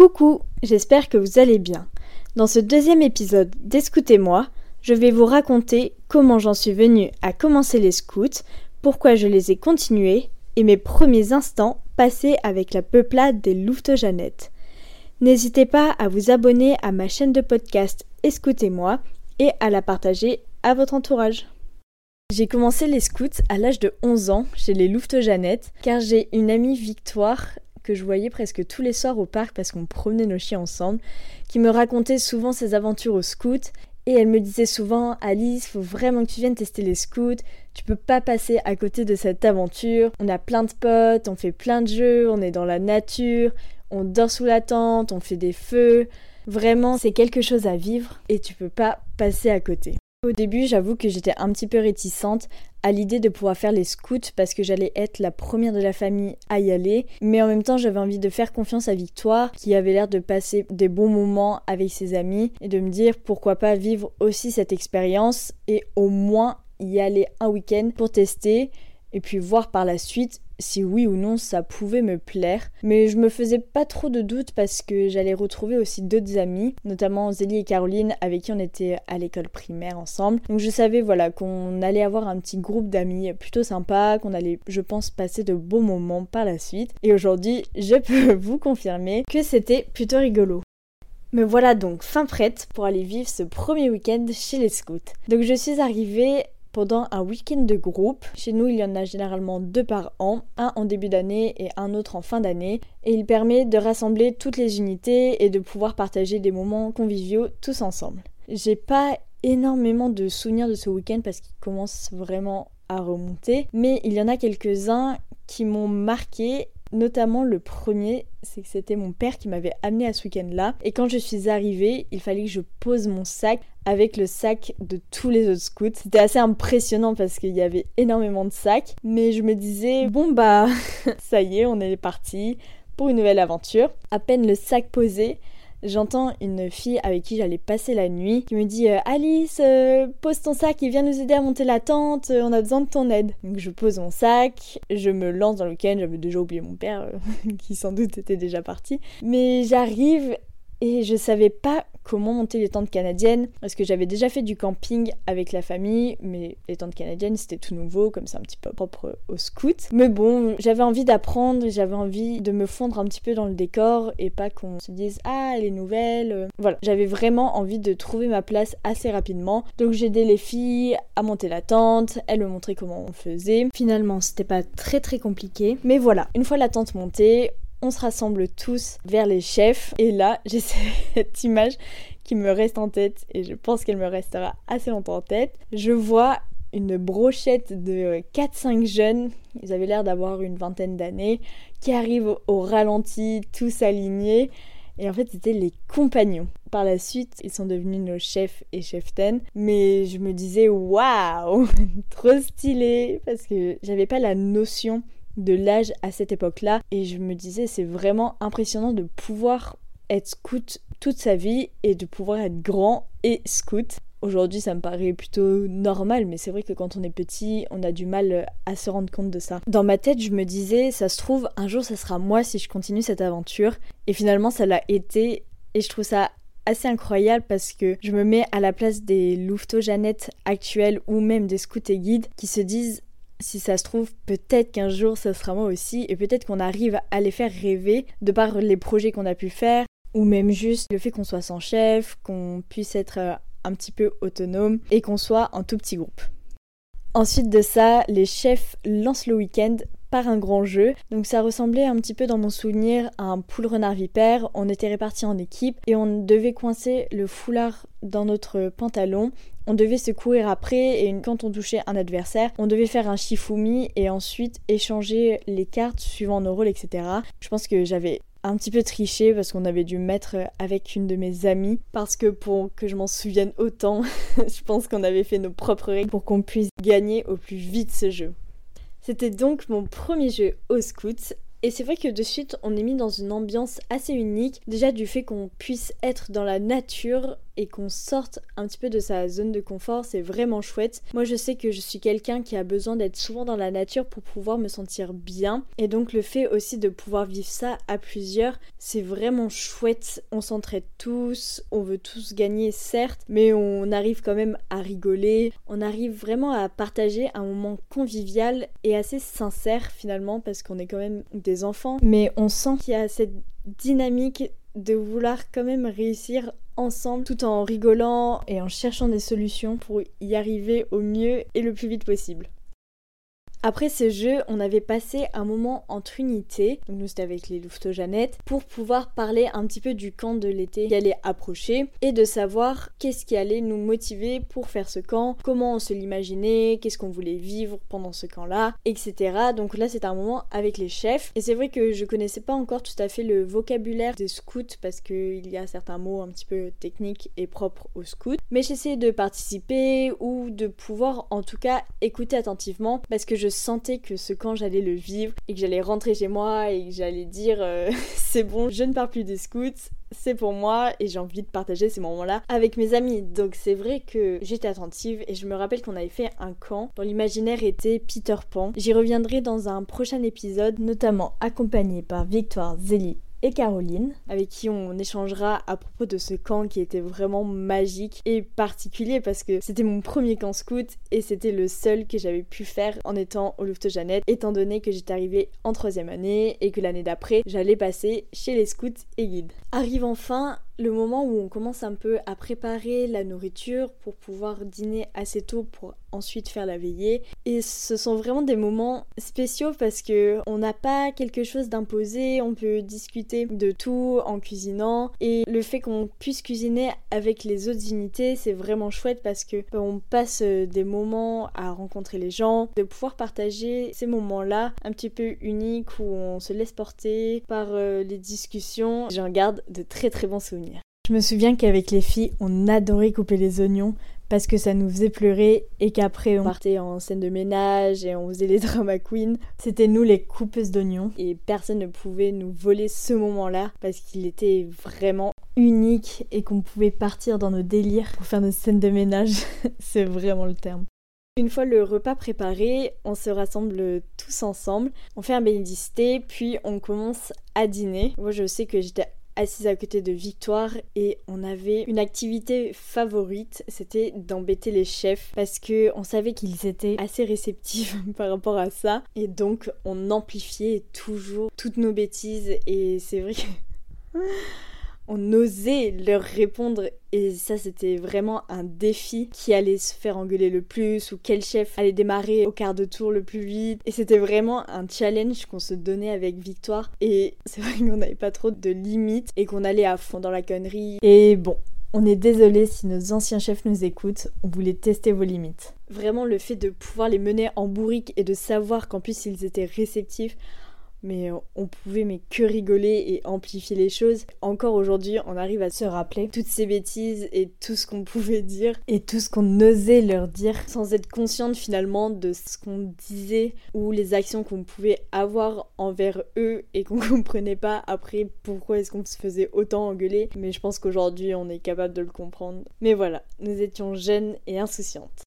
Coucou, j'espère que vous allez bien. Dans ce deuxième épisode d'Escoutez-moi, je vais vous raconter comment j'en suis venue à commencer les scouts, pourquoi je les ai continués et mes premiers instants avec la peuplade des Louveteaux-Jeannettes. N'hésitez pas à vous abonner à ma chaîne de podcast Escoutez-moi et à la partager à votre entourage. J'ai commencé les scouts à l'âge de 11 ans chez les Louveteaux-Jeannettes car j'ai une amie Victoire que je voyais presque tous les soirs au parc parce qu'on promenait nos chiens ensemble, qui me racontait souvent ses aventures au scout. Et elle me disait souvent Alice, faut vraiment que tu viennes tester les scouts. Tu peux pas passer à côté de cette aventure. On a plein de potes, on fait plein de jeux, on est dans la nature, on dort sous la tente, on fait des feux. Vraiment, c'est quelque chose à vivre et tu peux pas passer à côté. Au début, j'avoue que j'étais un petit peu réticente à l'idée de pouvoir faire les scouts parce que j'allais être la première de la famille à y aller, mais en même temps j'avais envie de faire confiance à Victoire qui avait l'air de passer des bons moments avec ses amis et de me dire pourquoi pas vivre aussi cette expérience et au moins y aller un week-end pour tester et puis voir par la suite si oui ou non ça pouvait me plaire. Mais je me faisais pas trop de doutes parce que j'allais retrouver aussi d'autres amis, notamment Zélie et Caroline avec qui on était à l'école primaire ensemble. Donc je savais voilà qu'on allait avoir un petit groupe d'amis plutôt sympa, qu'on allait je pense passer de beaux moments par la suite. Et aujourd'hui je peux vous confirmer que c'était plutôt rigolo. Me voilà donc fin prête pour aller vivre ce premier week-end chez les scouts. Donc je suis arrivée pendant un week-end de groupe. Chez nous, il y en a généralement deux par an, un en début d'année et un autre en fin d'année. Et il permet de rassembler toutes les unités et de pouvoir partager des moments conviviaux tous ensemble. J'ai pas énormément de souvenirs de ce week-end parce qu'il commence vraiment à remonter, mais il y en a quelques-uns qui m'ont marqué Notamment le premier, c'est que c'était mon père qui m'avait amené à ce week-end-là. Et quand je suis arrivée, il fallait que je pose mon sac avec le sac de tous les autres scouts. C'était assez impressionnant parce qu'il y avait énormément de sacs. Mais je me disais, bon bah, ça y est, on est parti pour une nouvelle aventure. À peine le sac posé, j'entends une fille avec qui j'allais passer la nuit qui me dit euh, Alice, euh, pose ton sac et viens nous aider à monter la tente, euh, on a besoin de ton aide. Donc je pose mon sac, je me lance dans le week-end, j'avais déjà oublié mon père qui sans doute était déjà parti. Mais j'arrive et je savais pas comment monter les tentes canadiennes parce que j'avais déjà fait du camping avec la famille mais les tentes canadiennes c'était tout nouveau comme c'est un petit peu propre au scout. Mais bon j'avais envie d'apprendre j'avais envie de me fondre un petit peu dans le décor et pas qu'on se dise ah elle est nouvelle voilà j'avais vraiment envie de trouver ma place assez rapidement. Donc j'ai aidé les filles à monter la tente elles me montraient comment on faisait. Finalement c'était pas très très compliqué. Mais voilà une fois la tente montée on se rassemble tous vers les chefs. Et là, j'ai cette image qui me reste en tête et je pense qu'elle me restera assez longtemps en tête. Je vois une brochette de 4-5 jeunes, ils avaient l'air d'avoir une vingtaine d'années, qui arrivent au ralenti, tous alignés. Et en fait, c'était les compagnons. Par la suite, ils sont devenus nos chefs et cheftaines. Mais je me disais, waouh, trop stylé, parce que j'avais pas la notion de l'âge à cette époque-là. Et je me disais, c'est vraiment impressionnant de pouvoir être scout toute sa vie et de pouvoir être grand et scout. Aujourd'hui, ça me paraît plutôt normal, mais c'est vrai que quand on est petit, on a du mal à se rendre compte de ça. Dans ma tête, je me disais, ça se trouve, un jour, ça sera moi si je continue cette aventure. Et finalement, ça l'a été. Et je trouve ça assez incroyable parce que je me mets à la place des louveteaux Jeannette actuels ou même des scouts et guides qui se disent si ça se trouve, peut-être qu'un jour ça sera moi aussi, et peut-être qu'on arrive à les faire rêver de par les projets qu'on a pu faire, ou même juste le fait qu'on soit sans chef, qu'on puisse être euh, un petit peu autonome, et qu'on soit en tout petit groupe. Ensuite de ça, les chefs lancent le week-end par un grand jeu. Donc ça ressemblait un petit peu dans mon souvenir à un poule renard vipère. On était répartis en équipe et on devait coincer le foulard dans notre pantalon. On devait se courir après et quand on touchait un adversaire, on devait faire un shifumi et ensuite échanger les cartes suivant nos rôles, etc. Je pense que j'avais un petit peu triché parce qu'on avait dû mettre avec une de mes amies parce que pour que je m'en souvienne autant, je pense qu'on avait fait nos propres règles pour qu'on puisse gagner au plus vite ce jeu. C'était donc mon premier jeu au scout Et c'est vrai que de suite, on est mis dans une ambiance assez unique. Déjà du fait qu'on puisse être dans la nature et qu'on sorte un petit peu de sa zone de confort, c'est vraiment chouette. Moi, je sais que je suis quelqu'un qui a besoin d'être souvent dans la nature pour pouvoir me sentir bien. Et donc, le fait aussi de pouvoir vivre ça à plusieurs, c'est vraiment chouette. On s'entraide tous, on veut tous gagner, certes, mais on arrive quand même à rigoler. On arrive vraiment à partager un moment convivial et assez sincère finalement, parce qu'on est quand même des enfants. Mais on sent qu'il y a cette dynamique de vouloir quand même réussir ensemble tout en rigolant et en cherchant des solutions pour y arriver au mieux et le plus vite possible. Après ce jeu, on avait passé un moment entre unités, donc nous c'était avec les Louveteaux-Jeannette, pour pouvoir parler un petit peu du camp de l'été qui allait approcher et de savoir qu'est-ce qui allait nous motiver pour faire ce camp, comment on se l'imaginait, qu'est-ce qu'on voulait vivre pendant ce camp-là, etc. Donc là c'était un moment avec les chefs et c'est vrai que je connaissais pas encore tout à fait le vocabulaire des scouts parce qu'il y a certains mots un petit peu techniques et propres aux scouts, mais j'essayais de participer ou de pouvoir en tout cas écouter attentivement parce que je sentais que ce camp j'allais le vivre et que j'allais rentrer chez moi et que j'allais dire euh, c'est bon, je ne pars plus des scouts, c'est pour moi et j'ai envie de partager ces moments-là avec mes amis. Donc c'est vrai que j'étais attentive et je me rappelle qu'on avait fait un camp dont l'imaginaire était Peter Pan. J'y reviendrai dans un prochain épisode, notamment accompagné par Victoire, Zélie et Caroline, avec qui on échangera à propos de ce camp qui était vraiment magique et particulier parce que c'était mon premier camp scout et c'était le seul que j'avais pu faire en étant au Louvre Jeannette, étant donné que j'étais arrivée en troisième année et que l'année d'après j'allais passer chez les scouts et guides. Arrive enfin le moment où on commence un peu à préparer la nourriture pour pouvoir dîner assez tôt pour ensuite faire la veillée. Et ce sont vraiment des moments spéciaux parce que on n'a pas quelque chose d'imposé, on peut discuter de tout en cuisinant. Et le fait qu'on puisse cuisiner avec les autres unités, c'est vraiment chouette parce que ben, on passe des moments à rencontrer les gens, de pouvoir partager ces moments-là un petit peu uniques où on se laisse porter par euh, les discussions. J'en garde de très très bons souvenirs. Je me souviens qu'avec les filles, on adorait couper les oignons parce que ça nous faisait pleurer et qu'après on partait en scène de ménage et on faisait les drama queens. C'était nous les coupeuses d'oignons et personne ne pouvait nous voler ce moment-là parce qu'il était vraiment unique et qu'on pouvait partir dans nos délires pour faire nos scènes de ménage. C'est vraiment le terme. Une fois le repas préparé, on se rassemble tous ensemble, on fait un bénédicité, puis on commence à dîner. Moi je sais que j'étais assise à côté de Victoire et on avait une activité favorite, c'était d'embêter les chefs parce que on savait qu'ils étaient assez réceptifs par rapport à ça et donc on amplifiait toujours toutes nos bêtises et c'est vrai que on osait leur répondre. Et ça c'était vraiment un défi qui allait se faire engueuler le plus ou quel chef allait démarrer au quart de tour le plus vite. Et c'était vraiment un challenge qu'on se donnait avec Victoire. Et c'est vrai qu'on n'avait pas trop de limites et qu'on allait à fond dans la connerie. Et bon on est désolé si nos anciens chefs nous écoutent, on voulait tester vos limites. Vraiment le fait de pouvoir les mener en bourrique et de savoir qu'en plus ils étaient réceptifs, mais on pouvait mais que rigoler et amplifier les choses. Encore aujourd'hui, on arrive à se rappeler toutes ces bêtises et tout ce qu'on pouvait dire et tout ce qu'on osait leur dire sans être consciente finalement de ce qu'on disait ou les actions qu'on pouvait avoir envers eux et qu'on comprenait pas après pourquoi est-ce qu'on se faisait autant engueuler. Mais je pense qu'aujourd'hui, on est capable de le comprendre. Mais voilà, nous étions jeunes et insouciantes.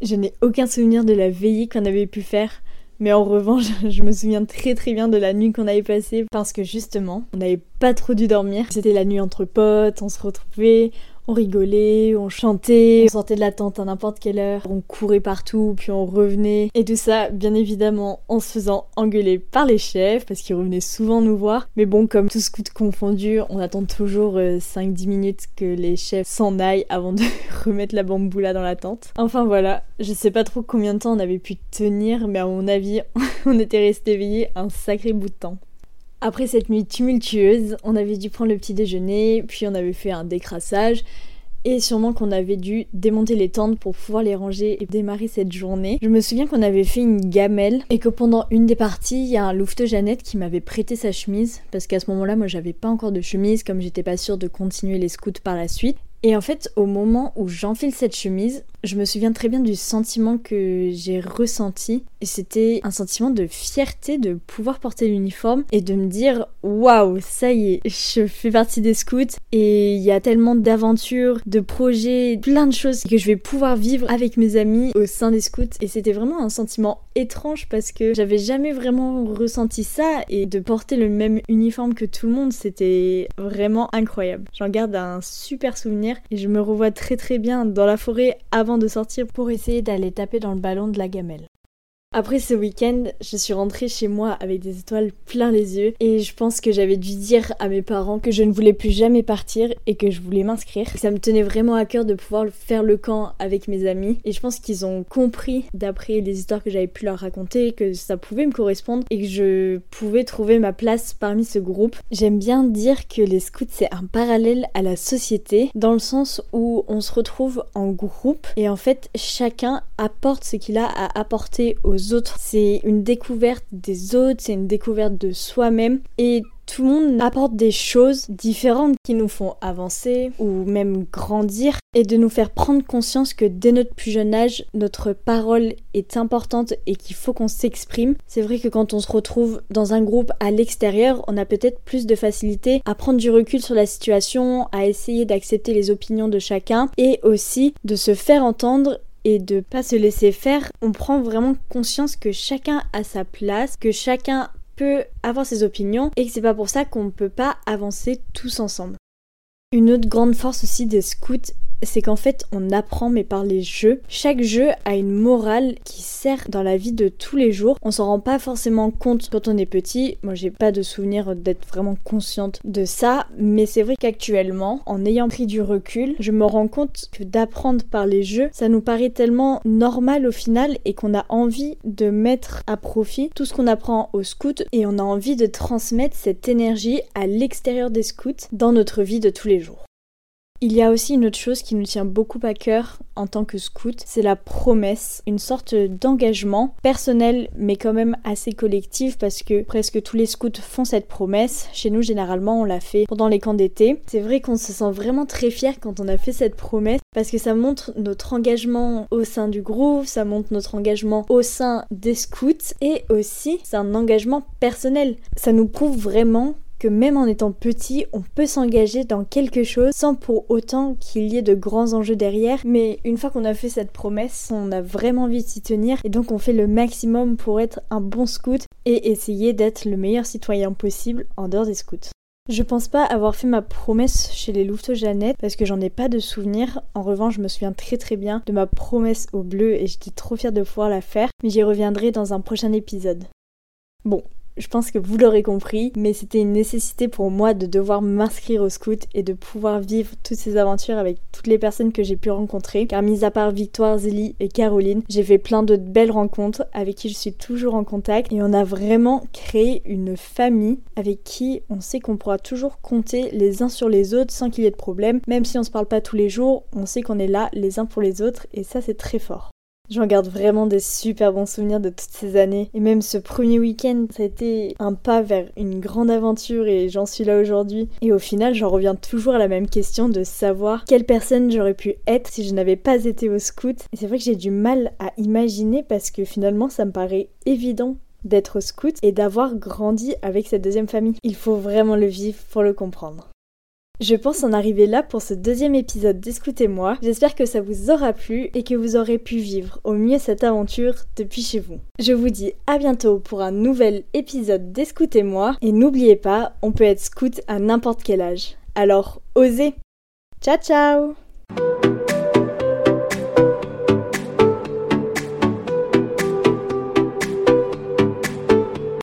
Je n'ai aucun souvenir de la veillée qu'on avait pu faire mais en revanche, je me souviens très très bien de la nuit qu'on avait passée parce que justement, on n'avait pas trop dû dormir. C'était la nuit entre potes, on se retrouvait, on rigolait, on chantait, on sortait de la tente à n'importe quelle heure, on courait partout, puis on revenait. Et tout ça, bien évidemment, en se faisant engueuler par les chefs, parce qu'ils revenaient souvent nous voir. Mais bon, comme tout scout confondu, on attend toujours 5-10 euh, minutes que les chefs s'en aillent avant de remettre la bamboula dans la tente. Enfin voilà, je sais pas trop combien de temps on avait pu tenir, mais à mon avis, on était resté éveillé un sacré bout de temps. Après cette nuit tumultueuse, on avait dû prendre le petit déjeuner, puis on avait fait un décrassage, et sûrement qu'on avait dû démonter les tentes pour pouvoir les ranger et démarrer cette journée. Je me souviens qu'on avait fait une gamelle et que pendant une des parties, il y a un louveteau Jeannette qui m'avait prêté sa chemise parce qu'à ce moment-là, moi j'avais pas encore de chemise comme j'étais pas sûre de continuer les scouts par la suite. Et en fait, au moment où j'enfile cette chemise, Je me souviens très bien du sentiment que j'ai ressenti et c'était un sentiment de fierté de pouvoir porter l'uniforme et de me dire waouh, ça y est, je fais partie des scouts et il y a tellement d'aventures, de projets, plein de choses que je vais pouvoir vivre avec mes amis au sein des scouts et c'était vraiment un sentiment étrange parce que j'avais jamais vraiment ressenti ça et de porter le même uniforme que tout le monde, c'était vraiment incroyable. J'en garde un super souvenir et je me revois très très bien dans la forêt de sortir pour essayer d'aller taper dans le ballon de la gamelle. Après ce week-end, je suis rentrée chez moi avec des étoiles plein les yeux et je pense que j'avais dû dire à mes parents que je ne voulais plus jamais partir et que je voulais m'inscrire. Ça me tenait vraiment à cœur de pouvoir faire le camp avec mes amis et je pense qu'ils ont compris d'après les histoires que j'avais pu leur raconter que ça pouvait me correspondre et que je pouvais trouver ma place parmi ce groupe. J'aime bien dire que les scouts c'est un parallèle à la société dans le sens où on se retrouve en groupe et en fait chacun apporte ce qu'il a à apporter aux autres. C'est une découverte des autres, c'est une découverte de soi-même et tout le monde apporte des choses différentes qui nous font avancer ou même grandir et de nous faire prendre conscience que dès notre plus jeune âge, notre parole est importante et qu'il faut qu'on s'exprime. C'est vrai que quand on se retrouve dans un groupe à l'extérieur, on a peut-être plus de facilité à prendre du recul sur la situation, à essayer d'accepter les opinions de chacun et aussi de se faire entendre et de pas se laisser faire, on prend vraiment conscience que chacun a sa place, que chacun peut avoir ses opinions et que c'est pas pour ça qu'on ne peut pas avancer tous ensemble. Une autre grande force aussi des scouts, c'est qu'en fait on apprend mais par les jeux. Chaque jeu a une morale qui sert dans la vie de tous les jours. On s'en rend pas forcément compte quand on est petit. Moi j'ai pas de souvenir d'être vraiment consciente de ça, mais c'est vrai qu'actuellement, en ayant pris du recul, je me rends compte que d'apprendre par les jeux, ça nous paraît tellement normal au final et qu'on a envie de mettre à profit tout ce qu'on apprend au scout et on a envie de transmettre cette énergie à l'extérieur des scouts dans notre vie de tous les jours. Il y a aussi une autre chose qui nous tient beaucoup à cœur en tant que scout, c'est la promesse, une sorte d'engagement personnel mais quand même assez collectif parce que presque tous les scouts font cette promesse. Chez nous généralement on l'a fait pendant les camps d'été. C'est vrai qu'on se sent vraiment très fier quand on a fait cette promesse parce que ça montre notre engagement au sein du groupe, ça montre notre engagement au sein des scouts et aussi c'est un engagement personnel. Ça nous prouve vraiment que même en étant petit, on peut s'engager dans quelque chose sans pour autant qu'il y ait de grands enjeux derrière. Mais une fois qu'on a fait cette promesse, on a vraiment envie de s'y tenir et donc on fait le maximum pour être un bon scout et essayer d'être le meilleur citoyen possible en dehors des scouts. Je pense pas avoir fait ma promesse chez les louveteaux Jeannette parce que j'en ai pas de souvenir. En revanche, je me souviens très très bien de ma promesse au bleu et j'étais trop fière de pouvoir la faire, mais j'y reviendrai dans un prochain épisode. Bon, je pense que vous l'aurez compris, mais c'était une nécessité pour moi de devoir m'inscrire au scout et de pouvoir vivre toutes ces aventures avec toutes les personnes que j'ai pu rencontrer. Car mis à part Victoire, Zélie et Caroline, j'ai fait plein de belles rencontres avec qui je suis toujours en contact et on a vraiment créé une famille avec qui on sait qu'on pourra toujours compter les uns sur les autres sans qu'il y ait de problème. Même si on se parle pas tous les jours, on sait qu'on est là les uns pour les autres et ça c'est très fort. J'en garde vraiment des super bons souvenirs de toutes ces années. Et même ce premier week-end, ça a été un pas vers une grande aventure et j'en suis là aujourd'hui. Et au final, j'en reviens toujours à la même question de savoir quelle personne j'aurais pu être si je n'avais pas été au scout. Et c'est vrai que j'ai du mal à imaginer parce que finalement, ça me paraît évident d'être au scout et d'avoir grandi avec cette deuxième famille. Il faut vraiment le vivre pour le comprendre. Je pense en arriver là pour ce deuxième épisode d'Escoutez-moi. J'espère que ça vous aura plu et que vous aurez pu vivre au mieux cette aventure depuis chez vous. Je vous dis à bientôt pour un nouvel épisode d'Escoutez-moi et n'oubliez pas, on peut être scout à n'importe quel âge. Alors, osez Ciao ciao